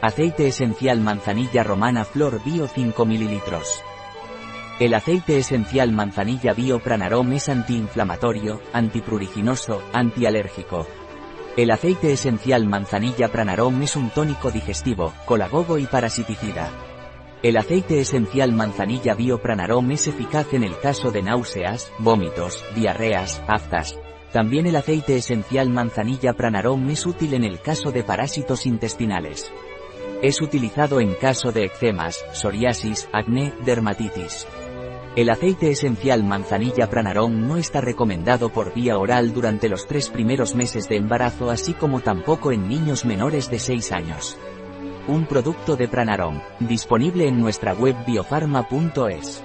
Aceite esencial manzanilla romana flor bio 5 ml. El aceite esencial manzanilla bio pranarom es antiinflamatorio, antipruriginoso, antialérgico. El aceite esencial manzanilla pranarom es un tónico digestivo, colagogo y parasiticida. El aceite esencial manzanilla bio pranarom es eficaz en el caso de náuseas, vómitos, diarreas, aftas. También el aceite esencial manzanilla pranarom es útil en el caso de parásitos intestinales. Es utilizado en caso de eczemas, psoriasis, acné, dermatitis. El aceite esencial manzanilla pranarom no está recomendado por vía oral durante los tres primeros meses de embarazo así como tampoco en niños menores de 6 años. Un producto de Pranarom, disponible en nuestra web biofarma.es.